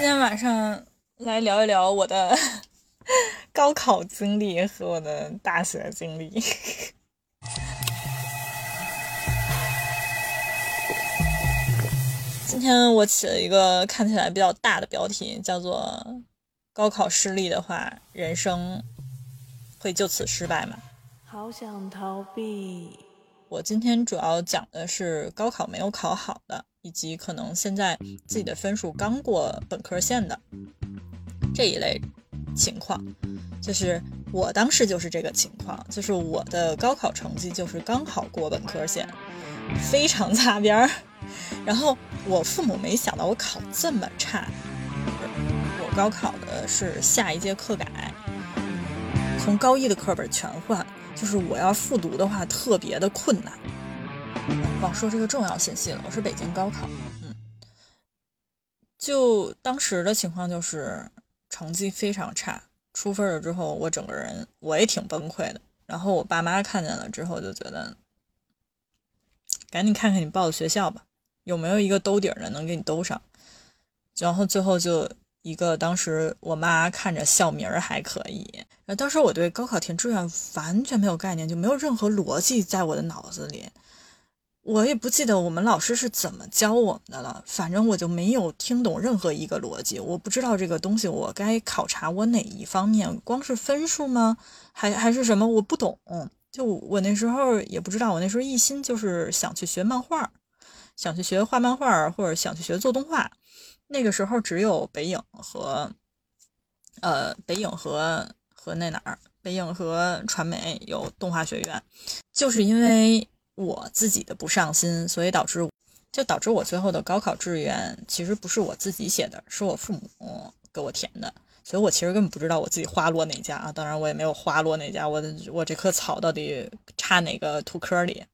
今天晚上来聊一聊我的 高考经历和我的大学经历。今天我起了一个看起来比较大的标题，叫做“高考失利的话，人生会就此失败吗？”好想逃避。我今天主要讲的是高考没有考好的，以及可能现在自己的分数刚过本科线的这一类情况。就是我当时就是这个情况，就是我的高考成绩就是刚好过本科线，非常 擦边儿。然后我父母没想到我考这么差，我高考的是下一届课改，从高一的课本全换，就是我要复读的话特别的困难。忘说这个重要信息了，我是北京高考，嗯，就当时的情况就是成绩非常差，出分了之后我整个人我也挺崩溃的，然后我爸妈看见了之后就觉得，赶紧看看你报的学校吧。有没有一个兜底的能给你兜上？然后最后就一个，当时我妈看着校名还可以。然后当时我对高考填志愿完全没有概念，就没有任何逻辑在我的脑子里。我也不记得我们老师是怎么教我们的了，反正我就没有听懂任何一个逻辑。我不知道这个东西我该考察我哪一方面，光是分数吗？还还是什么？我不懂。就我那时候也不知道，我那时候一心就是想去学漫画。想去学画漫画，或者想去学做动画，那个时候只有北影和，呃，北影和和那哪儿，北影和传媒有动画学院。就是因为我自己的不上心，所以导致就导致我最后的高考志愿其实不是我自己写的，是我父母给我填的。所以我其实根本不知道我自己花落哪家啊，当然我也没有花落哪家，我我这棵草到底插哪个土坑里。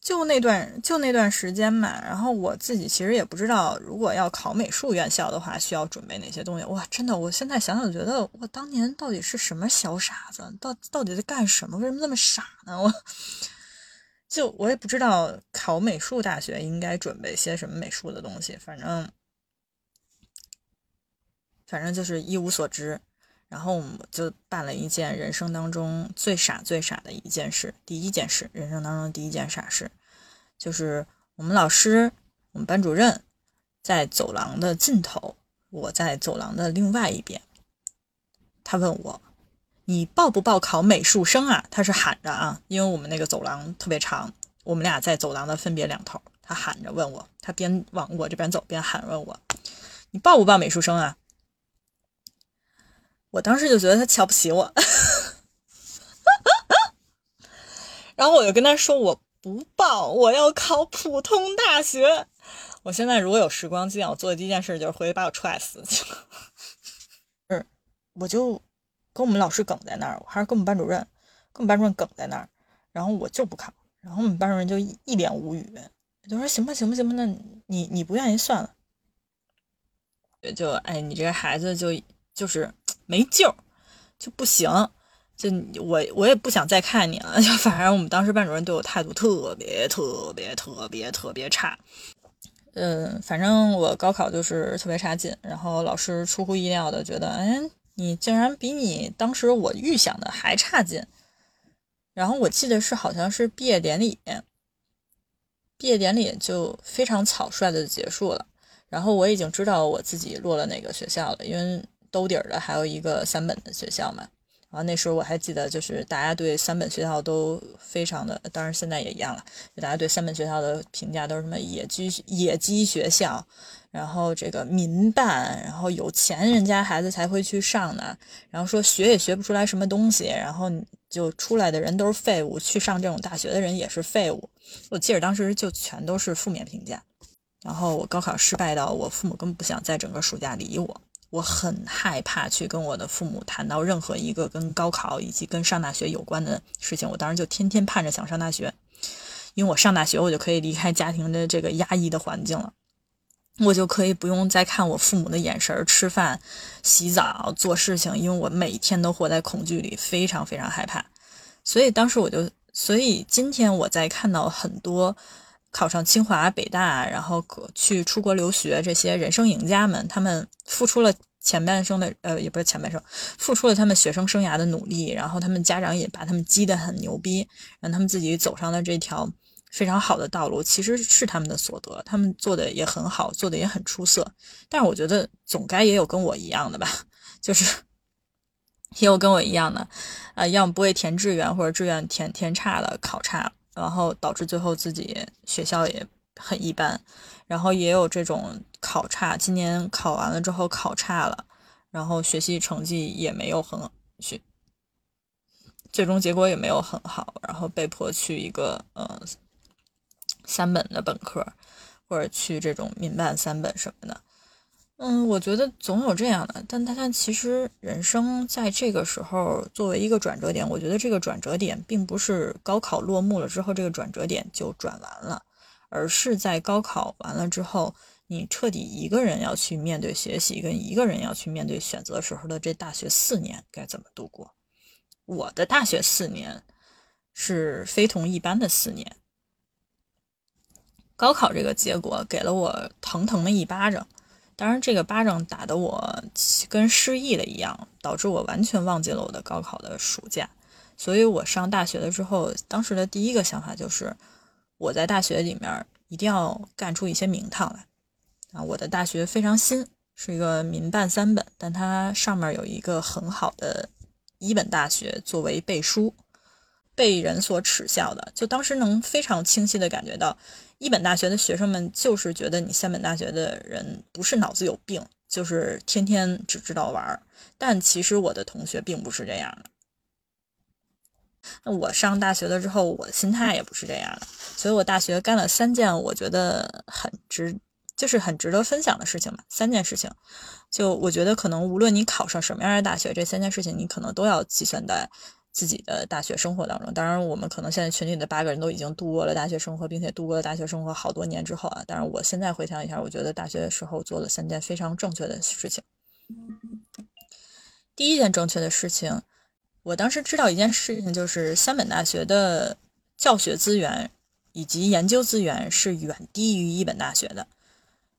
就那段就那段时间嘛，然后我自己其实也不知道，如果要考美术院校的话，需要准备哪些东西。哇，真的，我现在想想觉得，我当年到底是什么小傻子，到到底在干什么？为什么这么傻呢？我就我也不知道考美术大学应该准备些什么美术的东西，反正反正就是一无所知。然后我们就办了一件人生当中最傻最傻的一件事，第一件事，人生当中第一件傻事，就是我们老师，我们班主任在走廊的尽头，我在走廊的另外一边。他问我：“你报不报考美术生啊？”他是喊着啊，因为我们那个走廊特别长，我们俩在走廊的分别两头，他喊着问我，他边往我这边走边喊问我：“你报不报美术生啊？”我当时就觉得他瞧不起我，然后我就跟他说我不报，我要考普通大学。我现在如果有时光机，我做的第一件事就是回去把我踹死。是，我就跟我们老师梗在那儿，还是跟我们班主任，跟我们班主任梗在那儿，然后我就不考，然后我们班主任就一脸无语，就说行吧行吧行吧，那你你不愿意算了。就哎，你这个孩子就就是。没救，就不行，就我我也不想再看你了。就反正我们当时班主任对我态度特别特别特别特别差。嗯，反正我高考就是特别差劲，然后老师出乎意料的觉得，哎，你竟然比你当时我预想的还差劲。然后我记得是好像是毕业典礼，毕业典礼就非常草率的结束了。然后我已经知道我自己落了哪个学校了，因为。兜底儿的还有一个三本的学校嘛，然后那时候我还记得，就是大家对三本学校都非常的，当然现在也一样了，就大家对三本学校的评价都是什么野鸡野鸡学校，然后这个民办，然后有钱人家孩子才会去上的，然后说学也学不出来什么东西，然后就出来的人都是废物，去上这种大学的人也是废物。我记得当时就全都是负面评价，然后我高考失败到我父母根本不想在整个暑假理我。我很害怕去跟我的父母谈到任何一个跟高考以及跟上大学有关的事情。我当时就天天盼着想上大学，因为我上大学，我就可以离开家庭的这个压抑的环境了，我就可以不用再看我父母的眼神吃饭、洗澡、做事情，因为我每天都活在恐惧里，非常非常害怕。所以当时我就，所以今天我在看到很多。考上清华、北大，然后去出国留学这些人生赢家们，他们付出了前半生的呃，也不是前半生，付出了他们学生生涯的努力，然后他们家长也把他们激得很牛逼，让他们自己走上了这条非常好的道路，其实是他们的所得，他们做的也很好，做的也很出色。但是我觉得总该也有跟我一样的吧，就是也有跟我一样的，呃，要么不会填志愿，或者志愿填填差了，考差。然后导致最后自己学校也很一般，然后也有这种考差，今年考完了之后考差了，然后学习成绩也没有很学，最终结果也没有很好，然后被迫去一个呃三本的本科，或者去这种民办三本什么的。嗯，我觉得总有这样的，但但但其实人生在这个时候作为一个转折点，我觉得这个转折点并不是高考落幕了之后这个转折点就转完了，而是在高考完了之后，你彻底一个人要去面对学习，跟一个人要去面对选择时候的这大学四年该怎么度过。我的大学四年是非同一般的四年，高考这个结果给了我疼疼的一巴掌。当然，这个巴掌打得我跟失忆了一样，导致我完全忘记了我的高考的暑假。所以我上大学了之后，当时的第一个想法就是，我在大学里面一定要干出一些名堂来。啊，我的大学非常新，是一个民办三本，但它上面有一个很好的一本大学作为背书，被人所耻笑的。就当时能非常清晰的感觉到。一本大学的学生们就是觉得你三本大学的人不是脑子有病，就是天天只知道玩儿。但其实我的同学并不是这样的。那我上大学了之后，我的心态也不是这样的。所以我大学干了三件我觉得很值，就是很值得分享的事情吧。三件事情，就我觉得可能无论你考上什么样的大学，这三件事情你可能都要计算在。自己的大学生活当中，当然我们可能现在群里的八个人都已经度过了大学生活，并且度过了大学生活好多年之后啊。当然，我现在回想一下，我觉得大学的时候做了三件非常正确的事情。第一件正确的事情，我当时知道一件事情，就是三本大学的教学资源以及研究资源是远低于一本大学的，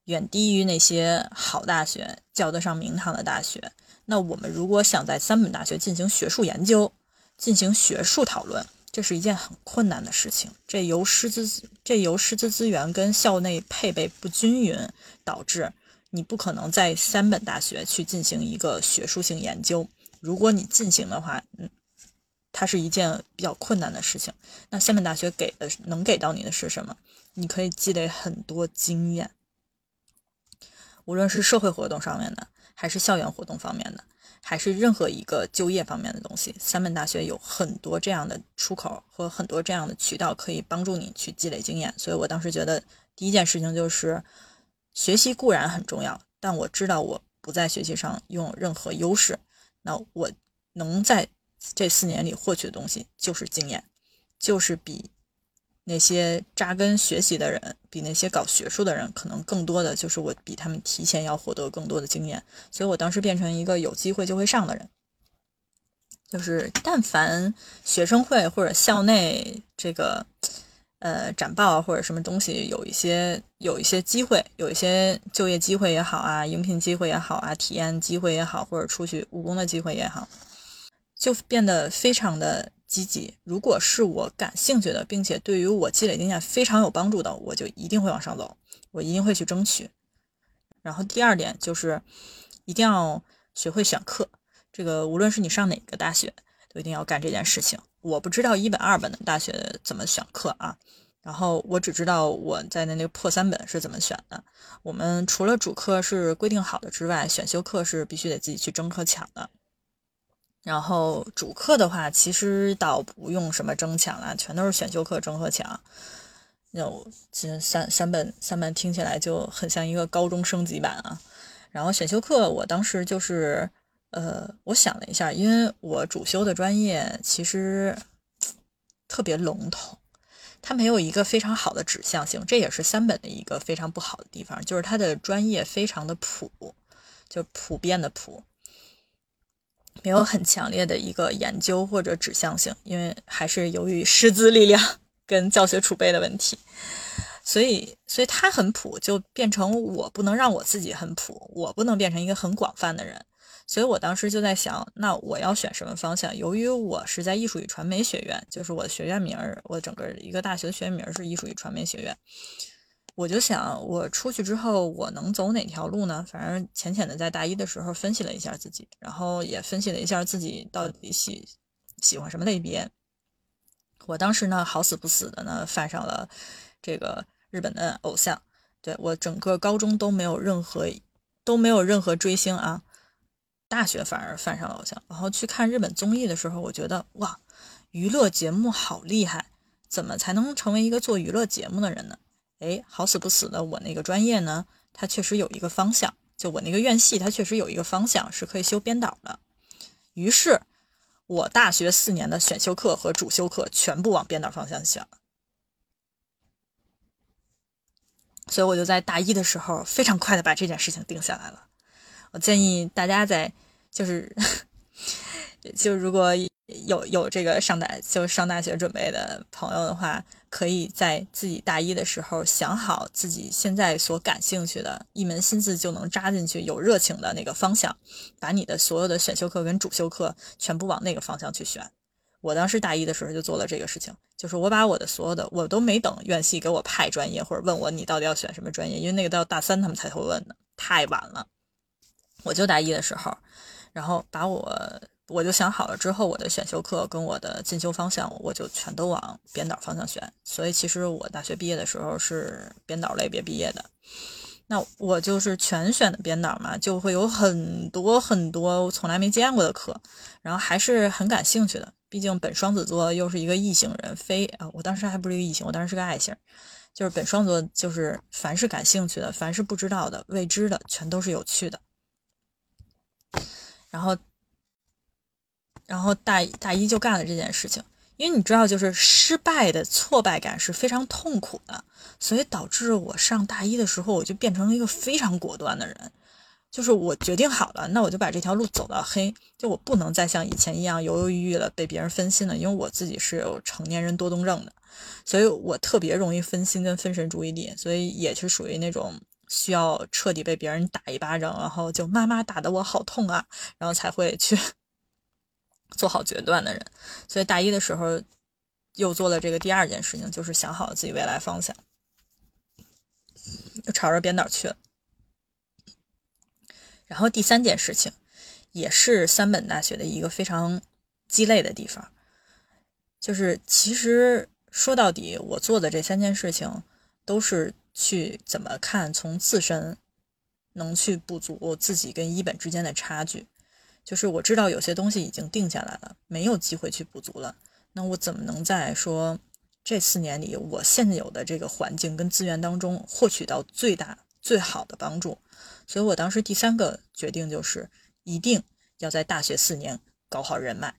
远低于那些好大学、叫得上名堂的大学。那我们如果想在三本大学进行学术研究，进行学术讨论，这是一件很困难的事情。这由师资这由师资资源跟校内配备不均匀导致，你不可能在三本大学去进行一个学术性研究。如果你进行的话，嗯，它是一件比较困难的事情。那三本大学给的能给到你的是什么？你可以积累很多经验，无论是社会活动上面的，还是校园活动方面的。还是任何一个就业方面的东西，三本大学有很多这样的出口和很多这样的渠道可以帮助你去积累经验。所以我当时觉得第一件事情就是学习固然很重要，但我知道我不在学习上拥有任何优势，那我能在这四年里获取的东西就是经验，就是比。那些扎根学习的人，比那些搞学术的人，可能更多的就是我比他们提前要获得更多的经验，所以我当时变成一个有机会就会上的人。就是但凡学生会或者校内这个呃展报或者什么东西有一些有一些机会，有一些就业机会也好啊，应聘机会也好啊，体验机会也好，或者出去务工的机会也好，就变得非常的。积极，如果是我感兴趣的，并且对于我积累经验非常有帮助的，我就一定会往上走，我一定会去争取。然后第二点就是，一定要学会选课。这个无论是你上哪个大学，都一定要干这件事情。我不知道一本二本的大学怎么选课啊，然后我只知道我在的那个破三本是怎么选的。我们除了主课是规定好的之外，选修课是必须得自己去争课抢的。然后主课的话，其实倒不用什么争抢了，全都是选修课争和抢。有这三三本三本听起来就很像一个高中升级版啊。然后选修课，我当时就是，呃，我想了一下，因为我主修的专业其实特别笼统，它没有一个非常好的指向性，这也是三本的一个非常不好的地方，就是它的专业非常的普，就普遍的普。没有很强烈的一个研究或者指向性，因为还是由于师资力量跟教学储备的问题，所以，所以他很普，就变成我不能让我自己很普，我不能变成一个很广泛的人。所以我当时就在想，那我要选什么方向？由于我是在艺术与传媒学院，就是我的学院名儿，我整个一个大学的学院名是艺术与传媒学院。我就想，我出去之后，我能走哪条路呢？反正浅浅的在大一的时候分析了一下自己，然后也分析了一下自己到底喜喜欢什么类别。我当时呢，好死不死的呢，犯上了这个日本的偶像。对我整个高中都没有任何都没有任何追星啊，大学反而犯上了偶像。然后去看日本综艺的时候，我觉得哇，娱乐节目好厉害，怎么才能成为一个做娱乐节目的人呢？哎，好死不死的，我那个专业呢，它确实有一个方向，就我那个院系，它确实有一个方向是可以修编导的。于是，我大学四年的选修课和主修课全部往编导方向选。所以我就在大一的时候非常快的把这件事情定下来了。我建议大家在就是，就如果有有这个上大就上大学准备的朋友的话。可以在自己大一的时候想好自己现在所感兴趣的一门心思就能扎进去、有热情的那个方向，把你的所有的选修课跟主修课全部往那个方向去选。我当时大一的时候就做了这个事情，就是我把我的所有的，我都没等院系给我派专业或者问我你到底要选什么专业，因为那个到大三他们才会问的，太晚了。我就大一的时候，然后把我。我就想好了之后，我的选修课跟我的进修方向，我就全都往编导方向选。所以其实我大学毕业的时候是编导类别毕业的。那我就是全选的编导嘛，就会有很多很多我从来没见过的课，然后还是很感兴趣的。毕竟本双子座又是一个异性人，非啊，我当时还不是一个异性，我当时是个爱星，就是本双子座，就是凡是感兴趣的，凡是不知道的、未知的，全都是有趣的。然后。然后大大一就干了这件事情，因为你知道，就是失败的挫败感是非常痛苦的，所以导致我上大一的时候，我就变成了一个非常果断的人，就是我决定好了，那我就把这条路走到黑，就我不能再像以前一样犹犹豫豫了，被别人分心了，因为我自己是有成年人多动症的，所以我特别容易分心跟分神注意力，所以也是属于那种需要彻底被别人打一巴掌，然后就妈妈打的我好痛啊，然后才会去。做好决断的人，所以大一的时候又做了这个第二件事情，就是想好自己未来方向，就朝着编导去了。然后第三件事情，也是三本大学的一个非常鸡肋的地方，就是其实说到底，我做的这三件事情都是去怎么看，从自身能去补足自己跟一本之间的差距。就是我知道有些东西已经定下来了，没有机会去补足了。那我怎么能在说这四年里，我现有的这个环境跟资源当中获取到最大最好的帮助？所以我当时第三个决定就是，一定要在大学四年搞好人脉。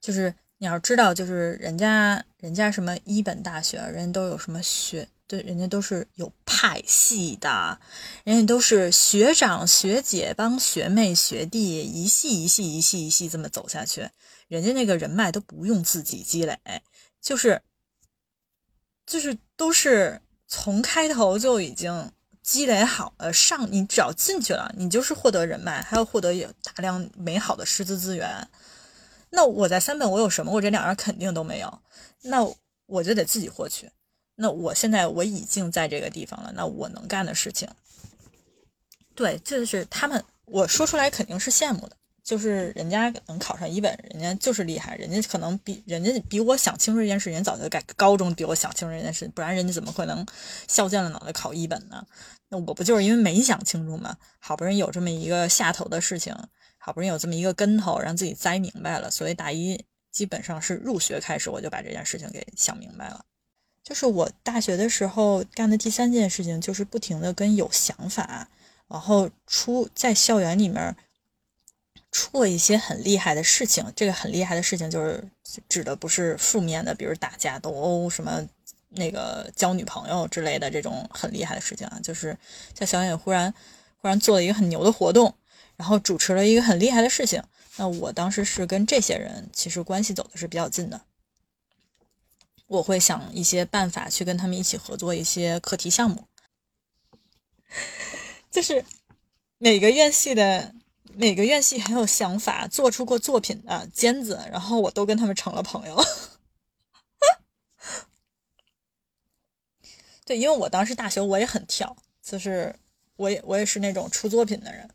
就是你要知道，就是人家人家什么一本大学，人都有什么学。对，人家都是有派系的，人家都是学长学姐帮学妹学弟一系一系一系一系这么走下去，人家那个人脉都不用自己积累，就是就是都是从开头就已经积累好了。上你只要进去了，你就是获得人脉，还要获得有大量美好的师资资源。那我在三本我有什么？我这两样肯定都没有，那我就得自己获取。那我现在我已经在这个地方了，那我能干的事情，对，就是他们我说出来肯定是羡慕的，就是人家能考上一本，人家就是厉害，人家可能比人家比我想清楚这件事，人早就改高中比我想清楚这件事，不然人家怎么可能削尖了脑袋考一本呢？那我不就是因为没想清楚吗？好不容易有这么一个下头的事情，好不容易有这么一个跟头，让自己栽明白了，所以大一基本上是入学开始我就把这件事情给想明白了。就是我大学的时候干的第三件事情，就是不停的跟有想法，然后出在校园里面出了一些很厉害的事情。这个很厉害的事情，就是指的不是负面的，比如打架斗殴什么那个交女朋友之类的这种很厉害的事情啊，就是在校园忽然忽然做了一个很牛的活动，然后主持了一个很厉害的事情。那我当时是跟这些人其实关系走的是比较近的。我会想一些办法去跟他们一起合作一些课题项目。就是每个院系的每个院系很有想法，做出过作品的尖子，然后我都跟他们成了朋友。对，因为我当时大学我也很跳，就是我也我也是那种出作品的人，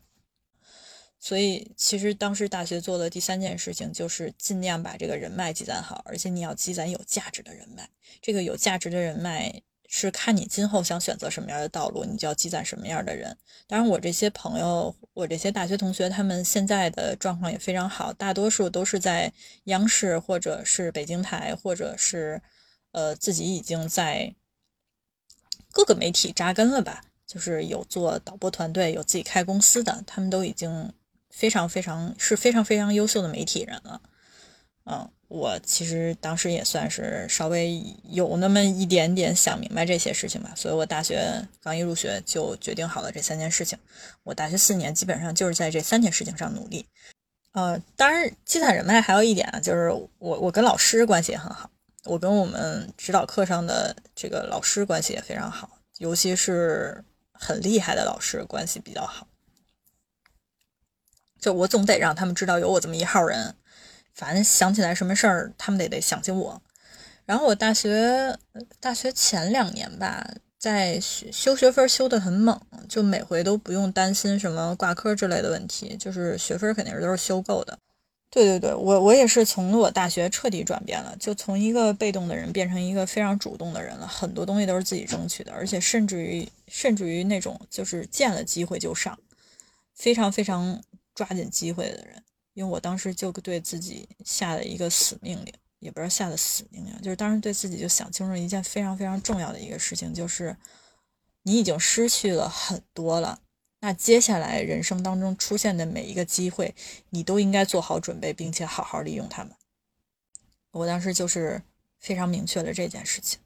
所以其实当时大学做的第三件事情就是尽量把这个人脉积攒好，而且你要积攒有价值的人脉。这个有价值的人脉是看你今后想选择什么样的道路，你就要积攒什么样的人。当然，我这些朋友，我这些大学同学，他们现在的状况也非常好，大多数都是在央视或者是北京台，或者是呃自己已经在。各个媒体扎根了吧，就是有做导播团队，有自己开公司的，他们都已经非常非常是非常非常优秀的媒体人了。嗯，我其实当时也算是稍微有那么一点点想明白这些事情吧，所以我大学刚一入学就决定好了这三件事情。我大学四年基本上就是在这三件事情上努力。呃，当然积攒人脉还有一点啊，就是我我跟老师关系也很好。我跟我们指导课上的这个老师关系也非常好，尤其是很厉害的老师关系比较好。就我总得让他们知道有我这么一号人，反正想起来什么事儿，他们得得想起我。然后我大学大学前两年吧，在修学分修的很猛，就每回都不用担心什么挂科之类的问题，就是学分肯定是都是修够的。对对对，我我也是从我大学彻底转变了，就从一个被动的人变成一个非常主动的人了。很多东西都是自己争取的，而且甚至于甚至于那种就是见了机会就上，非常非常抓紧机会的人。因为我当时就对自己下了一个死命令，也不是下的死命令，就是当时对自己就想清楚一件非常非常重要的一个事情，就是你已经失去了很多了。那接下来人生当中出现的每一个机会，你都应该做好准备，并且好好利用他们。我当时就是非常明确了这件事情，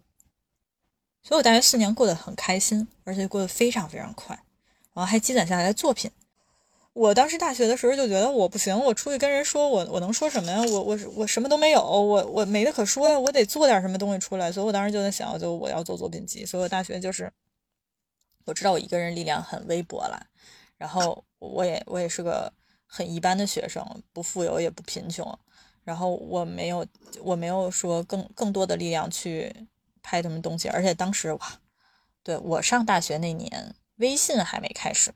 所以我大学四年过得很开心，而且过得非常非常快，然后还积攒下来的作品。我当时大学的时候就觉得我不行，我出去跟人说，我我能说什么呀？我我我什么都没有，我我没得可说呀，我得做点什么东西出来。所以我当时就在想，就我要做作品集。所以我大学就是。我知道我一个人力量很微薄了，然后我也我也是个很一般的学生，不富有也不贫穷，然后我没有我没有说更更多的力量去拍什么东西，而且当时哇，对我上大学那年微信还没开始，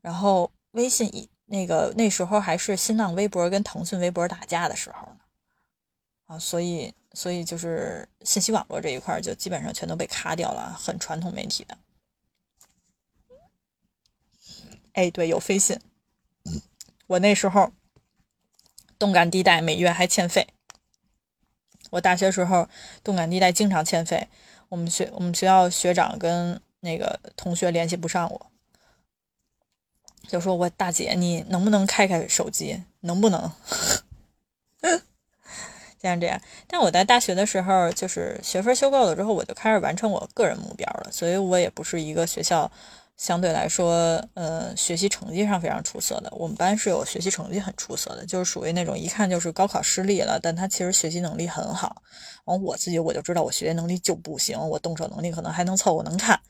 然后微信一那个那时候还是新浪微博跟腾讯微博打架的时候呢，啊，所以所以就是信息网络这一块就基本上全都被卡掉了，很传统媒体的。哎，对，有飞信。我那时候动感地带每月还欠费。我大学时候动感地带经常欠费，我们学我们学校学长跟那个同学联系不上我，就说我大姐，你能不能开开手机？能不能？像这样。但我在大学的时候，就是学分修够了之后，我就开始完成我个人目标了，所以我也不是一个学校。相对来说，呃，学习成绩上非常出色的。我们班是有学习成绩很出色的，就是属于那种一看就是高考失利了，但他其实学习能力很好。完，我自己我就知道我学习能力就不行，我动手能力可能还能凑合能看，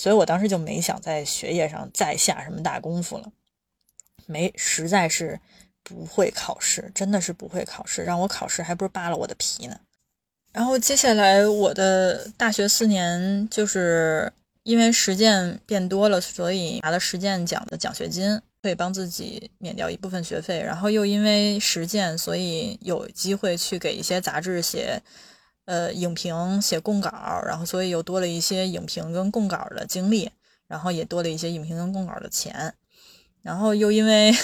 所以我当时就没想在学业上再下什么大功夫了。没，实在是不会考试，真的是不会考试，让我考试还不是扒了我的皮呢。然后接下来我的大学四年就是。因为实践变多了，所以拿了实践奖的奖学金，可以帮自己免掉一部分学费。然后又因为实践，所以有机会去给一些杂志写，呃，影评、写供稿。然后所以又多了一些影评跟供稿的经历，然后也多了一些影评跟供稿的钱。然后又因为，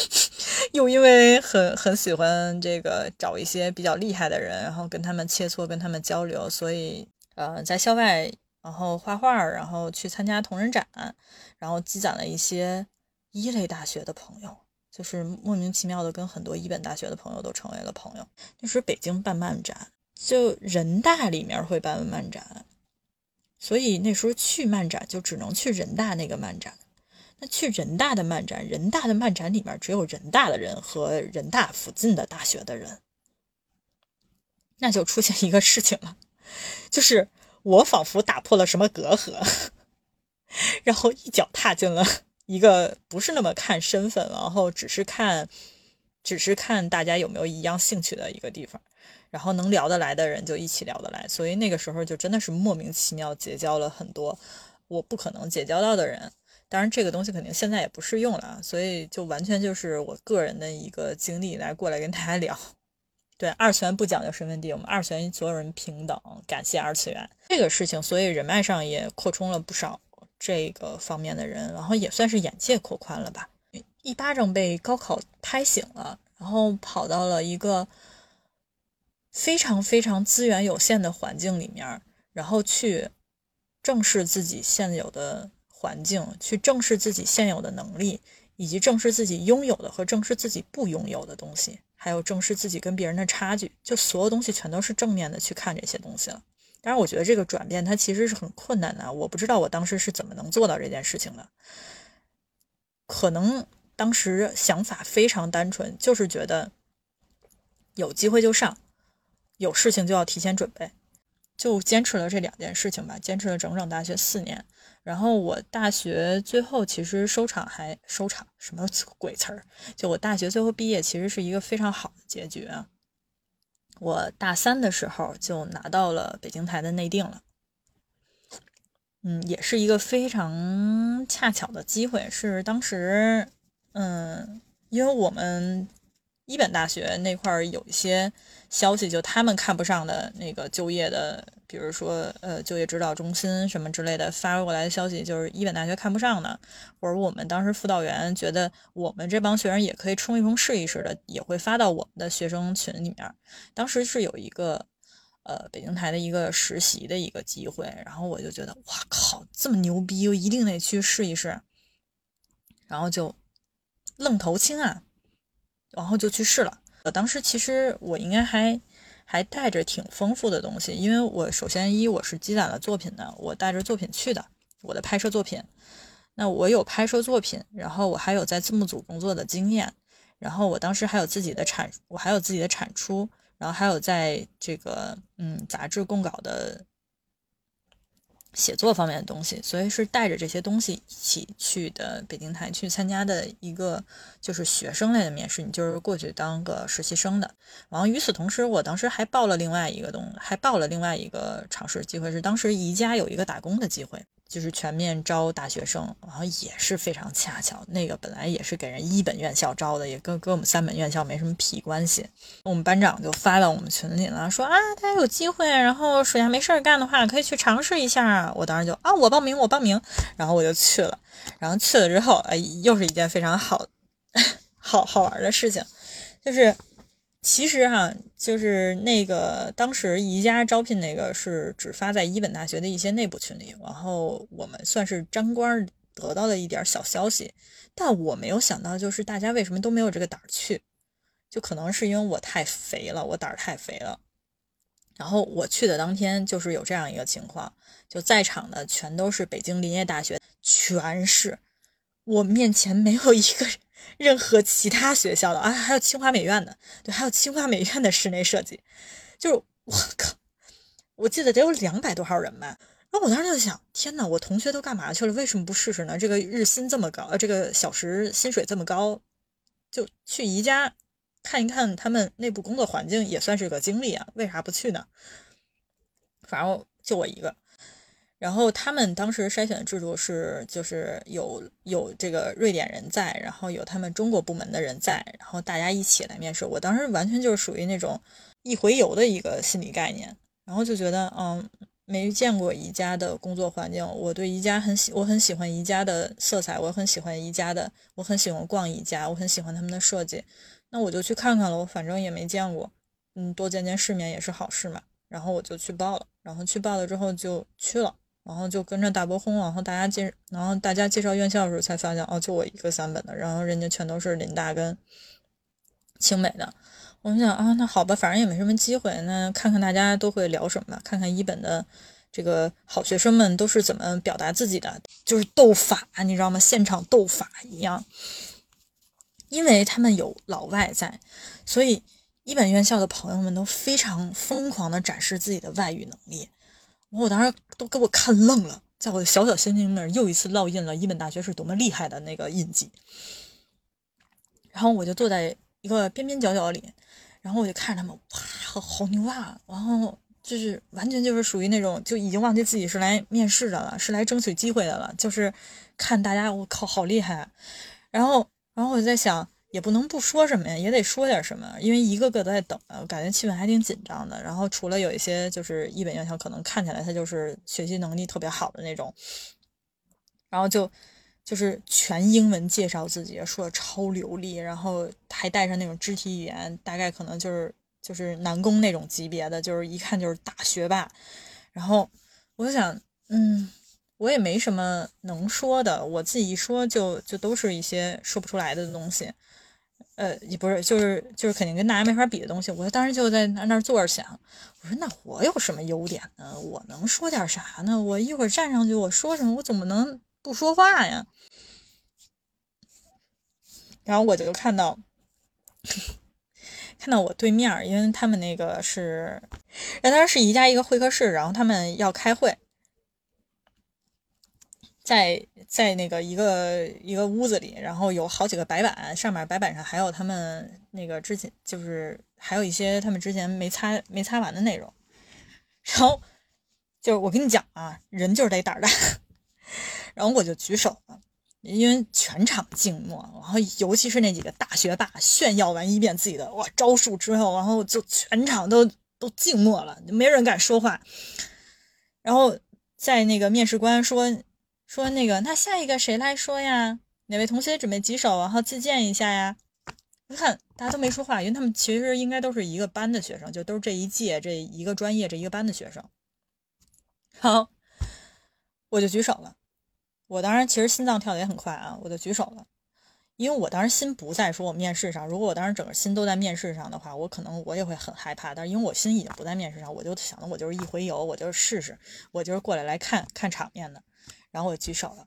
又因为很很喜欢这个找一些比较厉害的人，然后跟他们切磋，跟他们交流，所以呃，在校外。然后画画，然后去参加同人展，然后积攒了一些一类大学的朋友，就是莫名其妙的跟很多一本大学的朋友都成为了朋友。那时候北京办漫展，就人大里面会办漫展，所以那时候去漫展就只能去人大那个漫展。那去人大的漫展，人大的漫展里面只有人大的人和人大附近的大学的人。那就出现一个事情了，就是我仿佛打破了什么隔阂，然后一脚踏进了一个不是那么看身份，然后只是看，只是看大家有没有一样兴趣的一个地方，然后能聊得来的人就一起聊得来，所以那个时候就真的是莫名其妙结交了很多我不可能结交到的人。当然，这个东西肯定现在也不适用了，所以就完全就是我个人的一个经历来过来跟大家聊。对，二次元不讲究身份地，我们二次元所有人平等，感谢二次元这个事情，所以人脉上也扩充了不少这个方面的人，然后也算是眼界扩宽了吧。一巴掌被高考拍醒了，然后跑到了一个非常非常资源有限的环境里面，然后去正视自己现有的环境，去正视自己现有的能力，以及正视自己拥有的和正视自己不拥有的东西。还有正视自己跟别人的差距，就所有东西全都是正面的去看这些东西了。当然，我觉得这个转变它其实是很困难的。我不知道我当时是怎么能做到这件事情的。可能当时想法非常单纯，就是觉得有机会就上，有事情就要提前准备，就坚持了这两件事情吧，坚持了整整大学四年。然后我大学最后其实收场还收场什么鬼词儿？就我大学最后毕业其实是一个非常好的结局！我大三的时候就拿到了北京台的内定了，嗯，也是一个非常恰巧的机会，是当时嗯，因为我们一本大学那块儿有一些消息，就他们看不上的那个就业的。比如说，呃，就业指导中心什么之类的发过来的消息，就是一本大学看不上的，或者我们当时辅导员觉得我们这帮学生也可以冲一冲试一试的，也会发到我们的学生群里面。当时是有一个，呃，北京台的一个实习的一个机会，然后我就觉得，哇靠，这么牛逼，我一定得去试一试，然后就愣头青啊，然后就去试了。呃，当时其实我应该还。还带着挺丰富的东西，因为我首先一我是积攒了作品的，我带着作品去的，我的拍摄作品。那我有拍摄作品，然后我还有在字幕组工作的经验，然后我当时还有自己的产，我还有自己的产出，然后还有在这个嗯杂志供稿的。写作方面的东西，所以是带着这些东西一起去的北京台去参加的一个就是学生类的面试，你就是过去当个实习生的。然后与此同时，我当时还报了另外一个东，还报了另外一个尝试机会，是当时宜家有一个打工的机会。就是全面招大学生，然后也是非常恰巧，那个本来也是给人一本院校招的，也跟跟我们三本院校没什么屁关系。我们班长就发到我们群里了，说啊，大家有机会，然后暑假没事儿干的话，可以去尝试一下。我当时就啊，我报名，我报名，然后我就去了。然后去了之后，哎，又是一件非常好 好好玩的事情，就是。其实哈，就是那个当时宜家招聘那个是只发在一本大学的一些内部群里，然后我们算是沾光得到的一点小消息，但我没有想到就是大家为什么都没有这个胆儿去，就可能是因为我太肥了，我胆儿太肥了。然后我去的当天就是有这样一个情况，就在场的全都是北京林业大学，全是我面前没有一个人。任何其他学校的啊，还有清华美院的，对，还有清华美院的室内设计，就是我靠，我记得得有两百多号人吧。然后我当时就想，天呐，我同学都干嘛去了？为什么不试试呢？这个日薪这么高，呃，这个小时薪水这么高，就去宜家看一看他们内部工作环境，也算是个经历啊。为啥不去呢？反正就我一个。然后他们当时筛选制度是，就是有有这个瑞典人在，然后有他们中国部门的人在，然后大家一起来面试。我当时完全就是属于那种一回游的一个心理概念，然后就觉得，嗯，没见过宜家的工作环境，我对宜家很喜，我很喜欢宜家的色彩，我很喜欢宜家的，我很喜欢逛宜家，我很喜欢他们的设计，那我就去看看了，我，反正也没见过，嗯，多见见世面也是好事嘛。然后我就去报了，然后去报了之后就去了。然后就跟着大波轰，然后大家介，然后大家介绍院校的时候才发现，哦，就我一个三本的，然后人家全都是林大跟清美的。我们想啊，那好吧，反正也没什么机会，那看看大家都会聊什么吧，看看一本的这个好学生们都是怎么表达自己的，就是斗法，你知道吗？现场斗法一样，因为他们有老外在，所以一本院校的朋友们都非常疯狂的展示自己的外语能力，我当时都给我看愣了，在我的小小心灵那儿又一次烙印了一本大学是多么厉害的那个印记。然后我就坐在一个边边角角里，然后我就看着他们，哇，好牛啊！然后就是完全就是属于那种就已经忘记自己是来面试的了，是来争取机会的了，就是看大家，我靠，好厉害！然后，然后我就在想。也不能不说什么呀，也得说点什么，因为一个个都在等我感觉气氛还挺紧张的。然后除了有一些就是一本院校，可能看起来他就是学习能力特别好的那种，然后就就是全英文介绍自己，说的超流利，然后还带上那种肢体语言，大概可能就是就是南宫那种级别的，就是一看就是大学霸。然后我就想，嗯。我也没什么能说的，我自己一说就就都是一些说不出来的东西，呃，也不是，就是就是肯定跟大家没法比的东西。我当时就在那那坐着想，我说那我有什么优点呢？我能说点啥呢？我一会儿站上去我说什么？我怎么能不说话呀？然后我就看到 看到我对面，因为他们那个是，当时是宜家一个会客室，然后他们要开会。在在那个一个一个屋子里，然后有好几个白板，上面白板上还有他们那个之前就是还有一些他们之前没擦没擦完的内容。然后就是我跟你讲啊，人就是得胆大。然后我就举手了，因为全场静默，然后尤其是那几个大学霸炫耀完一遍自己的哇招数之后，然后就全场都都静默了，没人敢说话。然后在那个面试官说。说那个，那下一个谁来说呀？哪位同学准备举手，然后自荐一下呀？你看大家都没说话，因为他们其实应该都是一个班的学生，就都是这一届这一个专业这一个班的学生。好，我就举手了。我当时其实心脏跳的也很快啊，我就举手了，因为我当时心不在说我面试上。如果我当时整个心都在面试上的话，我可能我也会很害怕。但是因为我心已经不在面试上，我就想的我就是一回游，我就是试试，我就是过来来看看场面的。然后我举手了，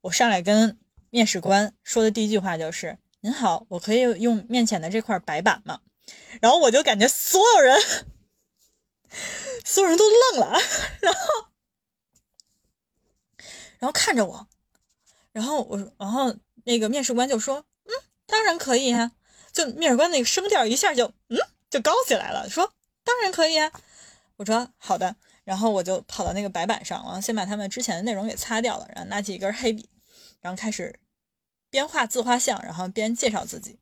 我上来跟面试官说的第一句话就是：“您好，我可以用面前的这块白板吗？”然后我就感觉所有人，所有人都愣了，然后，然后看着我，然后我，然后那个面试官就说：“嗯，当然可以啊。”就面试官那个声调一下就嗯就高起来了，说：“当然可以啊。”我说：“好的。”然后我就跑到那个白板上，然后先把他们之前的内容给擦掉了，然后拿起一根黑笔，然后开始边画自画像，然后边介绍自己。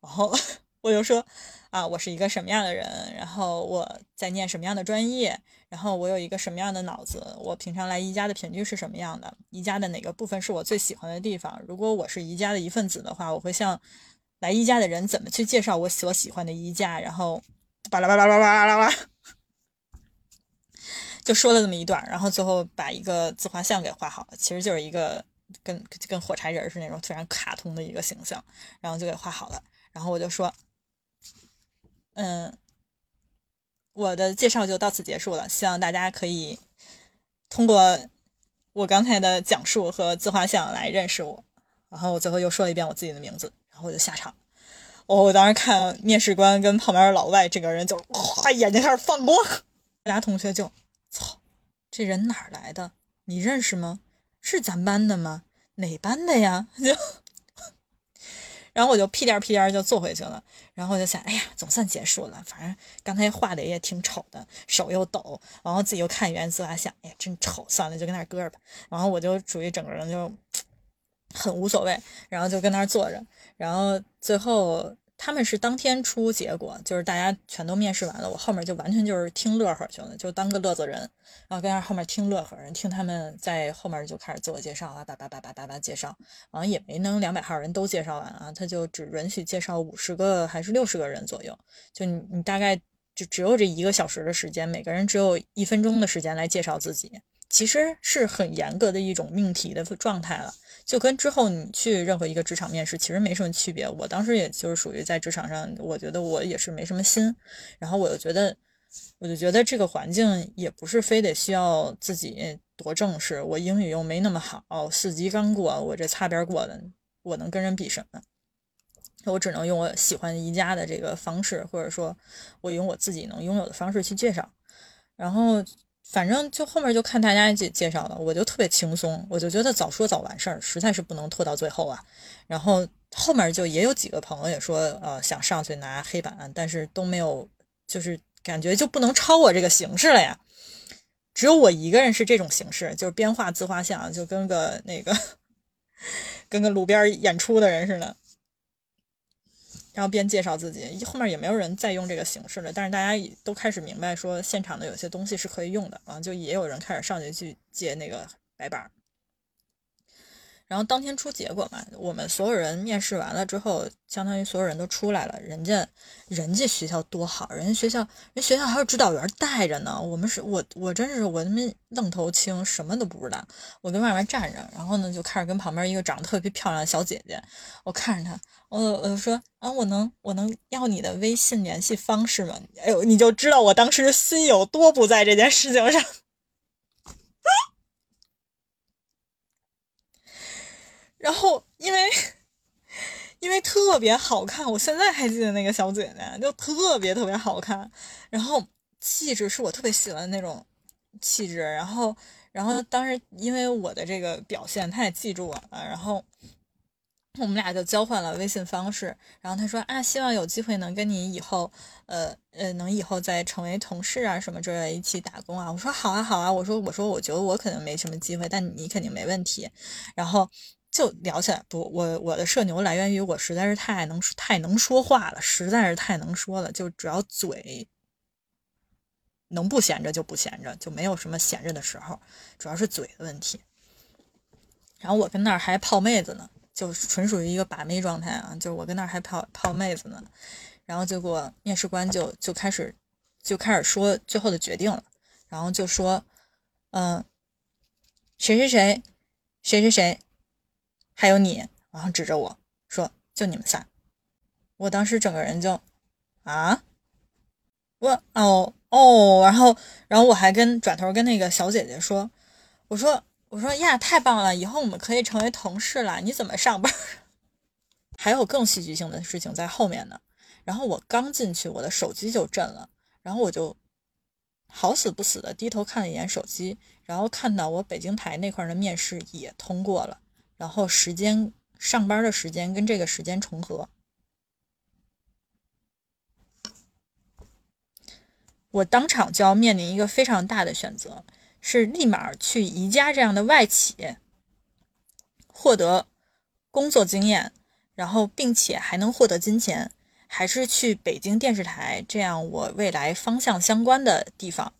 然后 我就说啊，我是一个什么样的人，然后我在念什么样的专业，然后我有一个什么样的脑子，我平常来宜家的频率是什么样的，宜家的哪个部分是我最喜欢的地方。如果我是宜家的一份子的话，我会向来宜家的人怎么去介绍我所喜欢的宜家，然后巴拉巴拉巴拉巴拉巴拉。就说了这么一段，然后最后把一个自画像给画好了，其实就是一个跟跟火柴人是那种非常卡通的一个形象，然后就给画好了。然后我就说，嗯，我的介绍就到此结束了，希望大家可以通过我刚才的讲述和自画像来认识我。然后我最后又说了一遍我自己的名字，然后我就下场。我我当时看面试官跟旁边的老外这个人就哗眼睛开始放光，俩同学就。操，这人哪儿来的？你认识吗？是咱班的吗？哪班的呀？就，然后我就屁颠屁颠就坐回去了。然后我就想，哎呀，总算结束了。反正刚才画的也挺丑的，手又抖，然后自己又看一遍自画像，哎呀，真丑。算了，就跟那搁着吧。然后我就属于整个人就很无所谓，然后就跟那儿坐着。然后最后。他们是当天出结果，就是大家全都面试完了，我后面就完全就是听乐呵去了，就当个乐子人，然后跟那后面听乐呵，人听他们在后面就开始自我介绍啊，叭叭叭叭叭叭介绍，然后也没能两百号人都介绍完啊，他就只允许介绍五十个还是六十个人左右，就你你大概就只有这一个小时的时间，每个人只有一分钟的时间来介绍自己，其实是很严格的一种命题的状态了。就跟之后你去任何一个职场面试其实没什么区别。我当时也就是属于在职场上，我觉得我也是没什么心。然后我就觉得，我就觉得这个环境也不是非得需要自己多正式。我英语又没那么好，四级刚过，我这擦边过的，我能跟人比什么？我只能用我喜欢宜家的这个方式，或者说我用我自己能拥有的方式去介绍。然后反正就后面就看大家介介绍了，我就特别轻松，我就觉得早说早完事儿，实在是不能拖到最后啊。然后后面就也有几个朋友也说，呃，想上去拿黑板，但是都没有，就是感觉就不能超我这个形式了呀。只有我一个人是这种形式，就是边画自画像，就跟个那个 跟个路边演出的人似的。然后边介绍自己，后面也没有人再用这个形式了。但是大家都开始明白，说现场的有些东西是可以用的啊，就也有人开始上去去接那个白板。然后当天出结果嘛，我们所有人面试完了之后，相当于所有人都出来了。人家，人家学校多好，人家学校，人学校还有指导员带着呢。我们是我，我真是我他妈愣头青，什么都不知道。我跟外面站着，然后呢就开始跟旁边一个长得特别漂亮的小姐姐，我看着她，我我就说啊，我能我能要你的微信联系方式吗？哎呦，你就知道我当时心有多不在这件事情上。然后，因为因为特别好看，我现在还记得那个小姐姐，就特别特别好看。然后气质是我特别喜欢的那种气质。然后，然后当时因为我的这个表现，她也记住我了。然后我们俩就交换了微信方式。然后他说啊，希望有机会能跟你以后，呃呃，能以后再成为同事啊什么之类，一起打工啊。我说好啊好啊。我说我说我觉得我可能没什么机会，但你肯定没问题。然后。就聊起来不，我我的社牛来源于我实在是太能太能说话了，实在是太能说了，就只要嘴能不闲着就不闲着，就没有什么闲着的时候，主要是嘴的问题。然后我跟那儿还泡妹子呢，就纯属于一个把妹状态啊，就是我跟那儿还泡泡妹子呢。然后结果面试官就就开始就开始说最后的决定了，然后就说，嗯，谁谁谁，谁谁谁。还有你，然后指着我说：“就你们仨。”我当时整个人就啊，我哦哦，然后然后我还跟转头跟那个小姐姐说：“我说我说呀，太棒了，以后我们可以成为同事了。你怎么上班？” 还有更戏剧性的事情在后面呢。然后我刚进去，我的手机就震了，然后我就好死不死的低头看了一眼手机，然后看到我北京台那块的面试也通过了。然后时间上班的时间跟这个时间重合，我当场就要面临一个非常大的选择：是立马去宜家这样的外企获得工作经验，然后并且还能获得金钱，还是去北京电视台这样我未来方向相关的地方，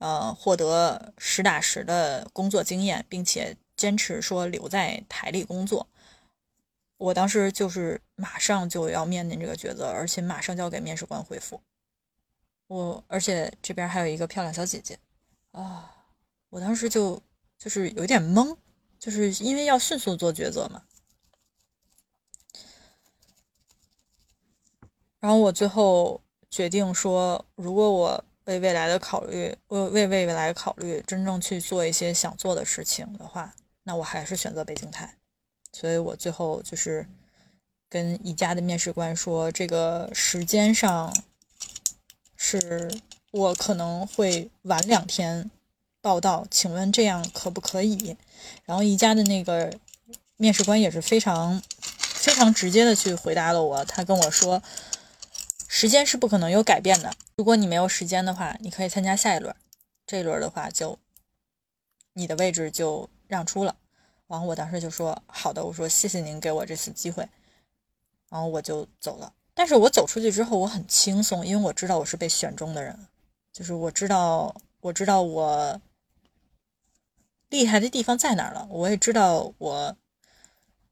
呃，获得实打实的工作经验，并且。坚持说留在台里工作，我当时就是马上就要面临这个抉择，而且马上就要给面试官回复。我而且这边还有一个漂亮小姐姐啊，我当时就就是有点懵，就是因为要迅速做抉择嘛。然后我最后决定说，如果我为未来的考虑，为为未来考虑，真正去做一些想做的事情的话。那我还是选择北京台，所以我最后就是跟宜家的面试官说，这个时间上是我可能会晚两天报道，请问这样可不可以？然后宜家的那个面试官也是非常非常直接的去回答了我，他跟我说，时间是不可能有改变的，如果你没有时间的话，你可以参加下一轮，这一轮的话就你的位置就。让出了，然后我当时就说好的，我说谢谢您给我这次机会，然后我就走了。但是我走出去之后，我很轻松，因为我知道我是被选中的人，就是我知道我知道我厉害的地方在哪儿了，我也知道我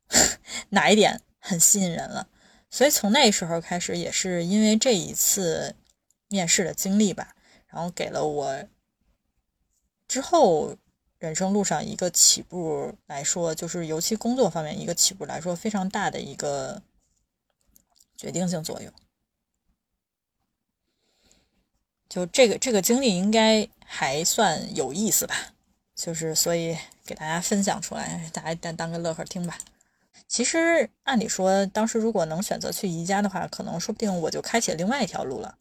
哪一点很吸引人了。所以从那时候开始，也是因为这一次面试的经历吧，然后给了我之后。人生路上一个起步来说，就是尤其工作方面一个起步来说，非常大的一个决定性作用。就这个这个经历应该还算有意思吧，就是所以给大家分享出来，大家当当个乐呵听吧。其实按理说，当时如果能选择去宜家的话，可能说不定我就开启另外一条路了，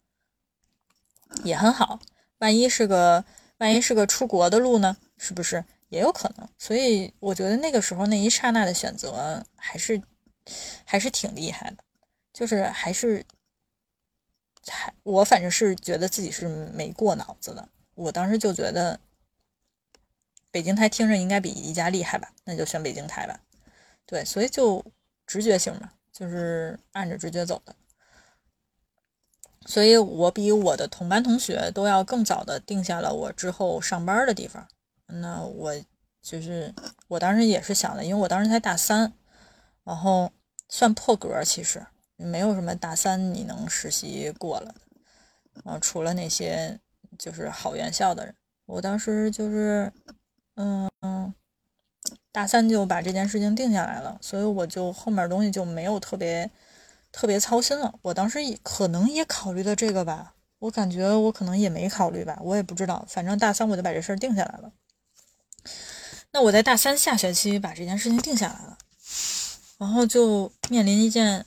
也很好。万一是个万一是个出国的路呢？是不是也有可能？所以我觉得那个时候那一刹那的选择还是还是挺厉害的，就是还是还我反正是觉得自己是没过脑子的。我当时就觉得北京台听着应该比宜家厉害吧，那就选北京台吧。对，所以就直觉性嘛，就是按着直觉走的。所以我比我的同班同学都要更早的定下了我之后上班的地方。那我就是我当时也是想的，因为我当时才大三，然后算破格，其实没有什么大三你能实习过了，然后除了那些就是好院校的人，我当时就是嗯嗯，大三就把这件事情定下来了，所以我就后面东西就没有特别。特别操心了，我当时也可能也考虑了这个吧，我感觉我可能也没考虑吧，我也不知道，反正大三我就把这事儿定下来了。那我在大三下学期把这件事情定下来了，然后就面临一件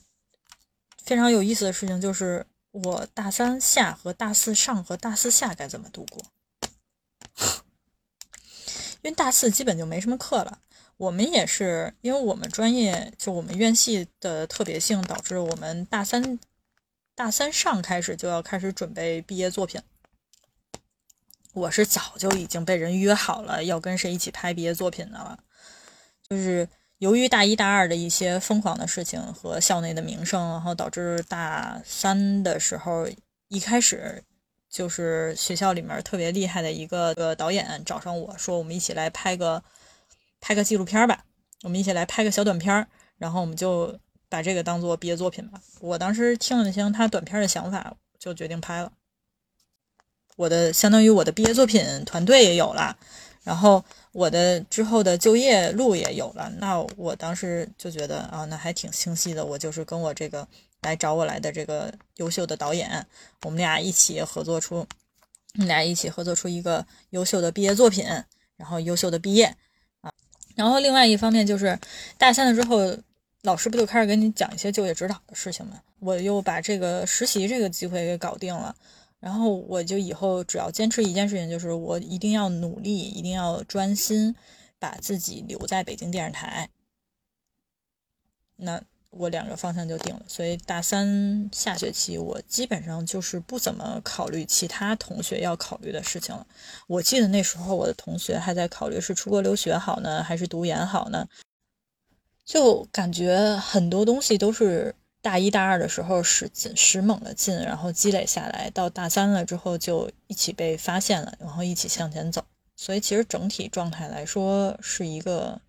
非常有意思的事情，就是我大三下和大四上和大四下该怎么度过？因为大四基本就没什么课了。我们也是，因为我们专业就我们院系的特别性，导致我们大三大三上开始就要开始准备毕业作品。我是早就已经被人约好了要跟谁一起拍毕业作品的了，就是由于大一大二的一些疯狂的事情和校内的名声，然后导致大三的时候一开始就是学校里面特别厉害的一个导演找上我说，我们一起来拍个。拍个纪录片吧，我们一起来拍个小短片然后我们就把这个当做毕业作品吧。我当时听了听他短片的想法，就决定拍了。我的相当于我的毕业作品团队也有了，然后我的之后的就业路也有了。那我当时就觉得啊，那还挺清晰的。我就是跟我这个来找我来的这个优秀的导演，我们俩一起合作出，我们俩一起合作出一个优秀的毕业作品，然后优秀的毕业。然后另外一方面就是大三了之后，老师不就开始给你讲一些就业指导的事情吗？我又把这个实习这个机会给搞定了，然后我就以后只要坚持一件事情，就是我一定要努力，一定要专心，把自己留在北京电视台。那。我两个方向就定了，所以大三下学期我基本上就是不怎么考虑其他同学要考虑的事情了。我记得那时候我的同学还在考虑是出国留学好呢，还是读研好呢？就感觉很多东西都是大一大二的时候使劲使猛了劲，然后积累下来，到大三了之后就一起被发现了，然后一起向前走。所以其实整体状态来说是一个。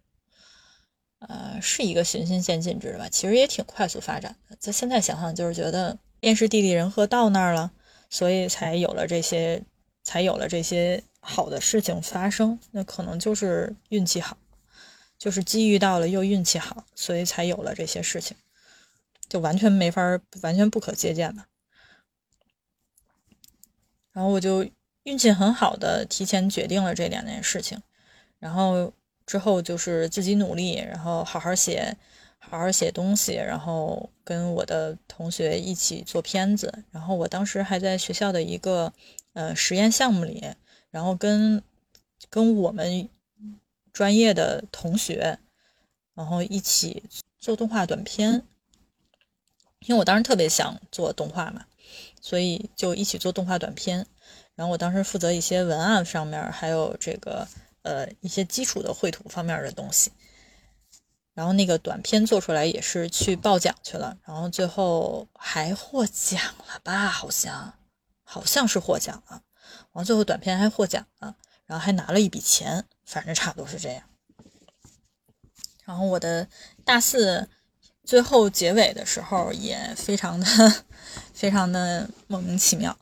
呃，是一个循序渐进制吧，其实也挺快速发展的。在现在想想，就是觉得天时地利人和到那儿了，所以才有了这些，才有了这些好的事情发生。那可能就是运气好，就是机遇到了又运气好，所以才有了这些事情，就完全没法，完全不可借鉴的。然后我就运气很好的提前决定了这两件事情，然后。之后就是自己努力，然后好好写，好好写东西，然后跟我的同学一起做片子。然后我当时还在学校的一个呃实验项目里，然后跟跟我们专业的同学，然后一起做动画短片。因为我当时特别想做动画嘛，所以就一起做动画短片。然后我当时负责一些文案上面，还有这个。呃，一些基础的绘图方面的东西，然后那个短片做出来也是去报奖去了，然后最后还获奖了吧？好像，好像是获奖了，完最后短片还获奖了，然后还拿了一笔钱，反正差不多是这样。然后我的大四最后结尾的时候也非常的 非常的莫名其妙。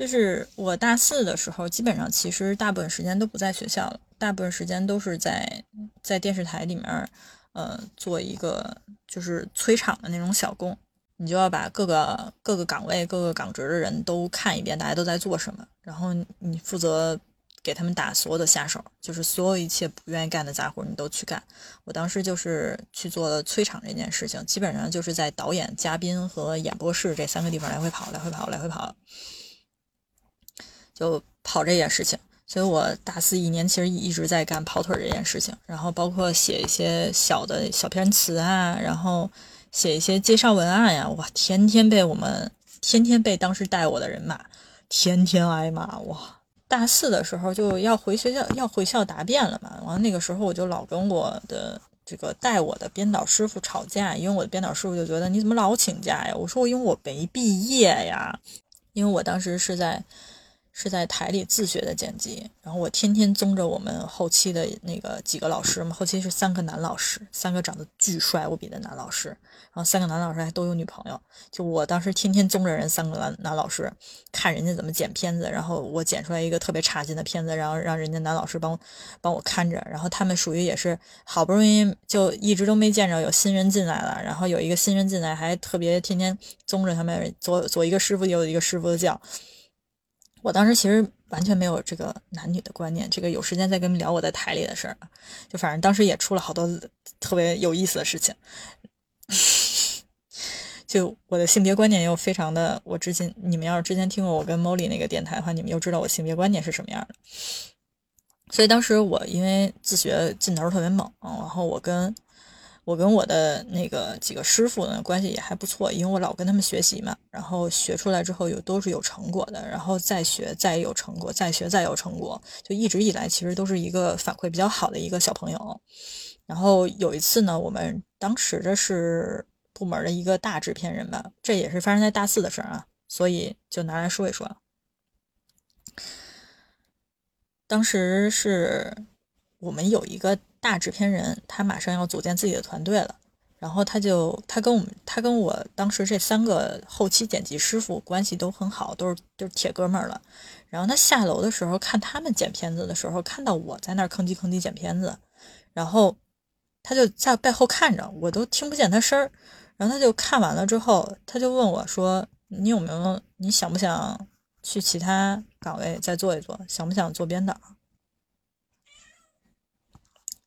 就是我大四的时候，基本上其实大部分时间都不在学校了，大部分时间都是在在电视台里面，呃，做一个就是催场的那种小工。你就要把各个各个岗位、各个岗职的人都看一遍，大家都在做什么，然后你负责给他们打所有的下手，就是所有一切不愿意干的杂活你都去干。我当时就是去做了催场这件事情，基本上就是在导演、嘉宾和演播室这三个地方来回跑，来回跑，来回跑，就跑这件事情。所以我大四一年其实一直在干跑腿这件事情，然后包括写一些小的小篇词啊，然后写一些介绍文案呀，哇，天天被我们天天被当时带我的人骂，天天挨骂，哇。大四的时候就要回学校，要回校答辩了嘛。完了那个时候我就老跟我的这个带我的编导师傅吵架，因为我的编导师傅就觉得你怎么老请假呀？我说我因为我没毕业呀，因为我当时是在。是在台里自学的剪辑，然后我天天宗着我们后期的那个几个老师嘛，后期是三个男老师，三个长得巨帅无比的男老师，然后三个男老师还都有女朋友，就我当时天天宗着人三个男男老师，看人家怎么剪片子，然后我剪出来一个特别差劲的片子，然后让人家男老师帮帮我看着，然后他们属于也是好不容易就一直都没见着有新人进来了，然后有一个新人进来还特别天天宗着他们，左左一个师傅右一个师傅的叫。我当时其实完全没有这个男女的观念，这个有时间再跟你们聊我在台里的事儿。就反正当时也出了好多特别有意思的事情。就我的性别观念又非常的，我之前你们要是之前听过我跟 Molly 那个电台的话，你们又知道我性别观念是什么样的。所以当时我因为自学劲头特别猛，然后我跟。我跟我的那个几个师傅呢关系也还不错，因为我老跟他们学习嘛，然后学出来之后有都是有成果的，然后再学再有成果，再学再有成果，就一直以来其实都是一个反馈比较好的一个小朋友。然后有一次呢，我们当时的是部门的一个大制片人吧，这也是发生在大四的事儿啊，所以就拿来说一说。当时是我们有一个。大制片人，他马上要组建自己的团队了，然后他就他跟我们，他跟我当时这三个后期剪辑师傅关系都很好，都是都是铁哥们儿了。然后他下楼的时候看他们剪片子的时候，看到我在那儿吭叽吭叽剪片子，然后他就在背后看着，我都听不见他声儿。然后他就看完了之后，他就问我说：“你有没有？你想不想去其他岗位再做一做？想不想做编导？”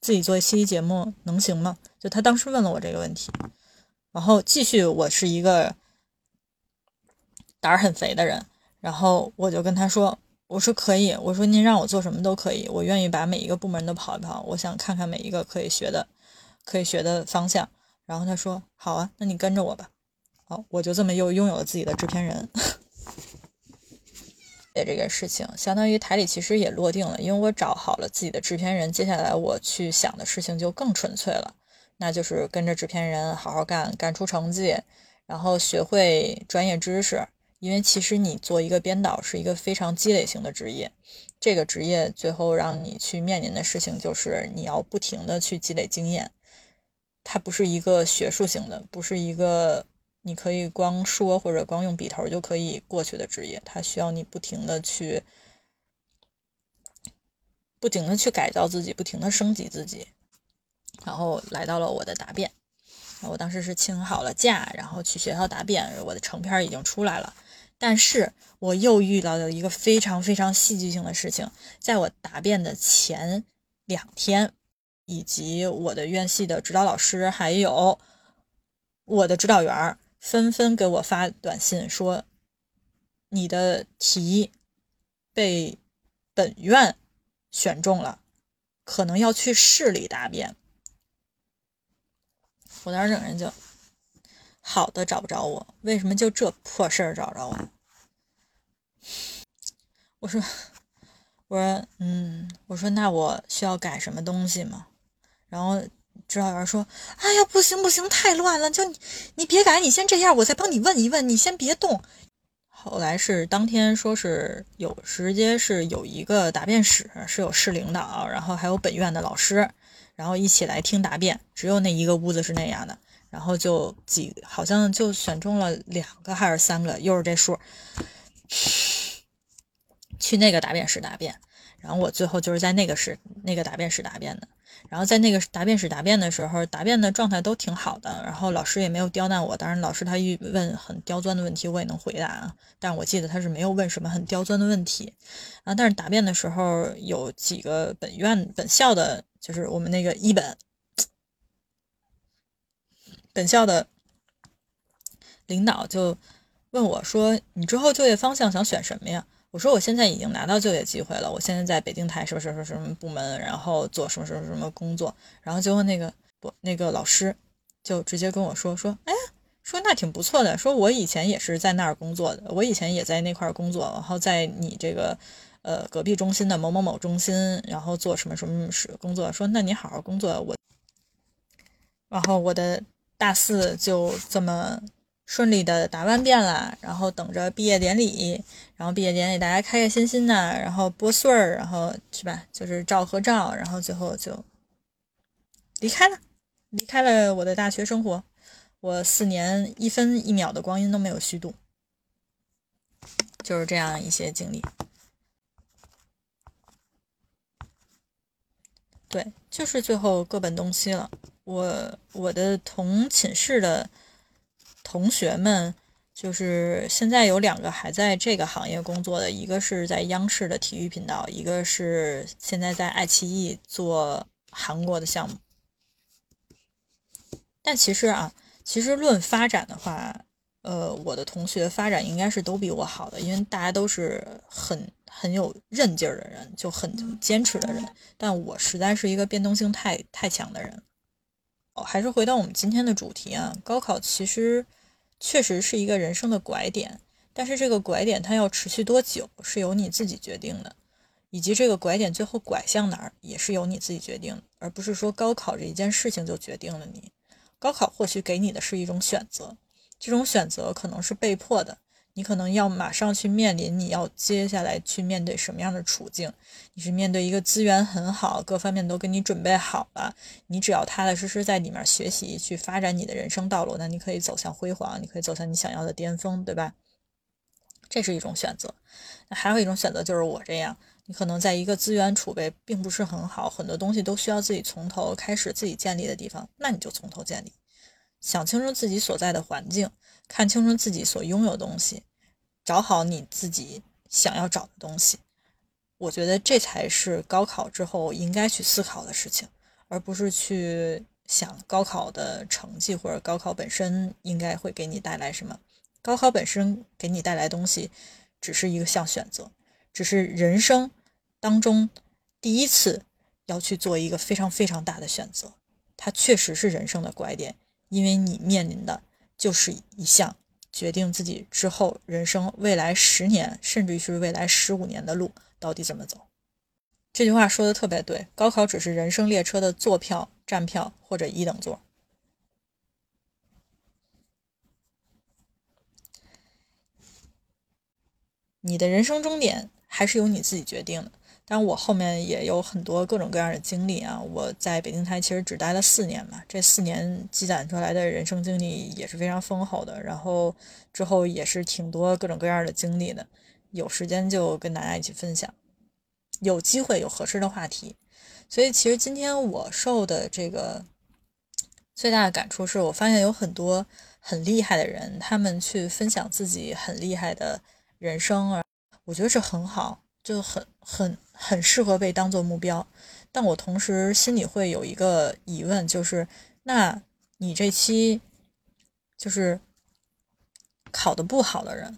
自己做一期节目能行吗？就他当时问了我这个问题，然后继续，我是一个胆儿很肥的人，然后我就跟他说：“我说可以，我说您让我做什么都可以，我愿意把每一个部门都跑一跑，我想看看每一个可以学的，可以学的方向。”然后他说：“好啊，那你跟着我吧。”好，我就这么又拥有了自己的制片人。这个事情相当于台里其实也落定了，因为我找好了自己的制片人，接下来我去想的事情就更纯粹了，那就是跟着制片人好好干，干出成绩，然后学会专业知识。因为其实你做一个编导是一个非常积累型的职业，这个职业最后让你去面临的事情就是你要不停的去积累经验，它不是一个学术性的，不是一个。你可以光说或者光用笔头就可以过去的职业，它需要你不停的去，不停的去改造自己，不停的升级自己。然后来到了我的答辩，我当时是请好了假，然后去学校答辩，我的成片已经出来了。但是我又遇到了一个非常非常戏剧性的事情，在我答辩的前两天，以及我的院系的指导老师还有我的指导员纷纷给我发短信说：“你的题被本院选中了，可能要去市里答辩。”我当时整人就好的找不着我，为什么就这破事儿找着我？我说：“我说，嗯，我说那我需要改什么东西吗？”然后。指导员说：“哎呀，不行不行，太乱了，就你你别改，你先这样，我再帮你问一问，你先别动。”后来是当天说是有直接是有一个答辩室，是有市领导，然后还有本院的老师，然后一起来听答辩。只有那一个屋子是那样的，然后就几好像就选中了两个还是三个，又是这数，去那个答辩室答辩。然后我最后就是在那个室那个答辩室答辩的。然后在那个答辩室答辩的时候，答辩的状态都挺好的，然后老师也没有刁难我。当然，老师他一问很刁钻的问题，我也能回答啊。但我记得他是没有问什么很刁钻的问题啊。但是答辩的时候有几个本院本校的，就是我们那个一本本校的领导就问我说：“你之后就业方向想选什么呀？”我说我现在已经拿到就业机会了，我现在在北京台什么什么什么部门，然后做什么什么什么工作，然后结果那个不那个老师就直接跟我说说，哎，说那挺不错的，说我以前也是在那儿工作的，我以前也在那块儿工作，然后在你这个呃隔壁中心的某某某中心，然后做什么什么是工作，说那你好好工作，我，然后我的大四就这么。顺利的答完辩了，然后等着毕业典礼，然后毕业典礼大家开开心心的，然后拨穗儿，然后是吧？就是照合照，然后最后就离开了，离开了我的大学生活。我四年一分一秒的光阴都没有虚度，就是这样一些经历。对，就是最后各奔东西了。我我的同寝室的。同学们，就是现在有两个还在这个行业工作的，一个是在央视的体育频道，一个是现在在爱奇艺做韩国的项目。但其实啊，其实论发展的话，呃，我的同学发展应该是都比我好的，因为大家都是很很有韧劲儿的人，就很坚持的人。但我实在是一个变动性太太强的人。哦，还是回到我们今天的主题啊，高考其实确实是一个人生的拐点，但是这个拐点它要持续多久是由你自己决定的，以及这个拐点最后拐向哪儿也是由你自己决定的，而不是说高考这一件事情就决定了你。高考或许给你的是一种选择，这种选择可能是被迫的。你可能要马上去面临，你要接下来去面对什么样的处境？你是面对一个资源很好，各方面都给你准备好了，你只要踏踏实实在里面学习，去发展你的人生道路，那你可以走向辉煌，你可以走向你想要的巅峰，对吧？这是一种选择。那还有一种选择就是我这样，你可能在一个资源储备并不是很好，很多东西都需要自己从头开始自己建立的地方，那你就从头建立，想清楚自己所在的环境。看清楚自己所拥有东西，找好你自己想要找的东西，我觉得这才是高考之后应该去思考的事情，而不是去想高考的成绩或者高考本身应该会给你带来什么。高考本身给你带来东西，只是一个项选择，只是人生当中第一次要去做一个非常非常大的选择，它确实是人生的拐点，因为你面临的。就是一项决定自己之后人生未来十年，甚至于是未来十五年的路到底怎么走。这句话说的特别对，高考只是人生列车的坐票、站票或者一等座。你的人生终点还是由你自己决定的。但我后面也有很多各种各样的经历啊！我在北京台其实只待了四年嘛，这四年积攒出来的人生经历也是非常丰厚的。然后之后也是挺多各种各样的经历的，有时间就跟大家一起分享，有机会有合适的话题。所以其实今天我受的这个最大的感触是我发现有很多很厉害的人，他们去分享自己很厉害的人生啊，我觉得这很好。就很很很适合被当做目标，但我同时心里会有一个疑问，就是那你这期就是考的不好的人，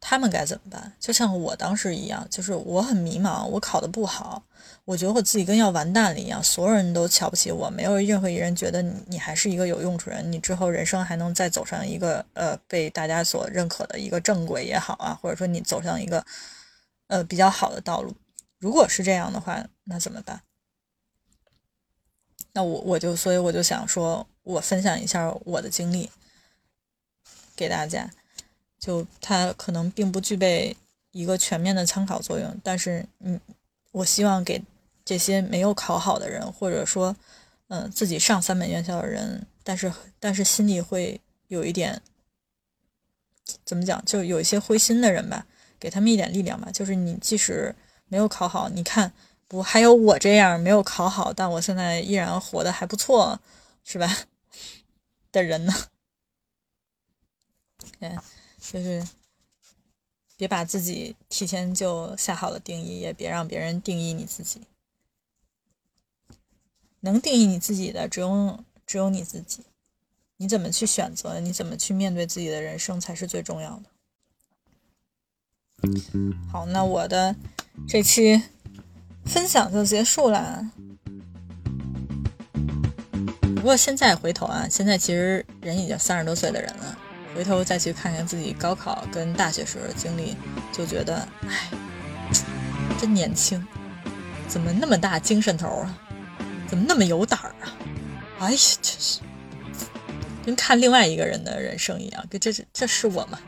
他们该怎么办？就像我当时一样，就是我很迷茫，我考的不好，我觉得我自己跟要完蛋了一样，所有人都瞧不起我，没有任何一人觉得你还是一个有用处人，你之后人生还能再走上一个呃被大家所认可的一个正轨也好啊，或者说你走上一个。呃，比较好的道路，如果是这样的话，那怎么办？那我我就所以我就想说，我分享一下我的经历给大家，就它可能并不具备一个全面的参考作用，但是嗯，我希望给这些没有考好的人，或者说嗯自己上三本院校的人，但是但是心里会有一点怎么讲，就有一些灰心的人吧。给他们一点力量吧，就是你即使没有考好，你看，不还有我这样没有考好，但我现在依然活得还不错，是吧？的人呢？嗯，就是别把自己提前就下好了定义，也别让别人定义你自己。能定义你自己的，只有只有你自己。你怎么去选择？你怎么去面对自己的人生才是最重要的。好，那我的这期分享就结束了。不过现在回头啊，现在其实人已经三十多岁的人了，回头再去看看自己高考跟大学时候的经历，就觉得，唉，真年轻，怎么那么大精神头啊？怎么那么有胆儿啊？哎呀，真是。跟看另外一个人的人生一样，这这这是我吗？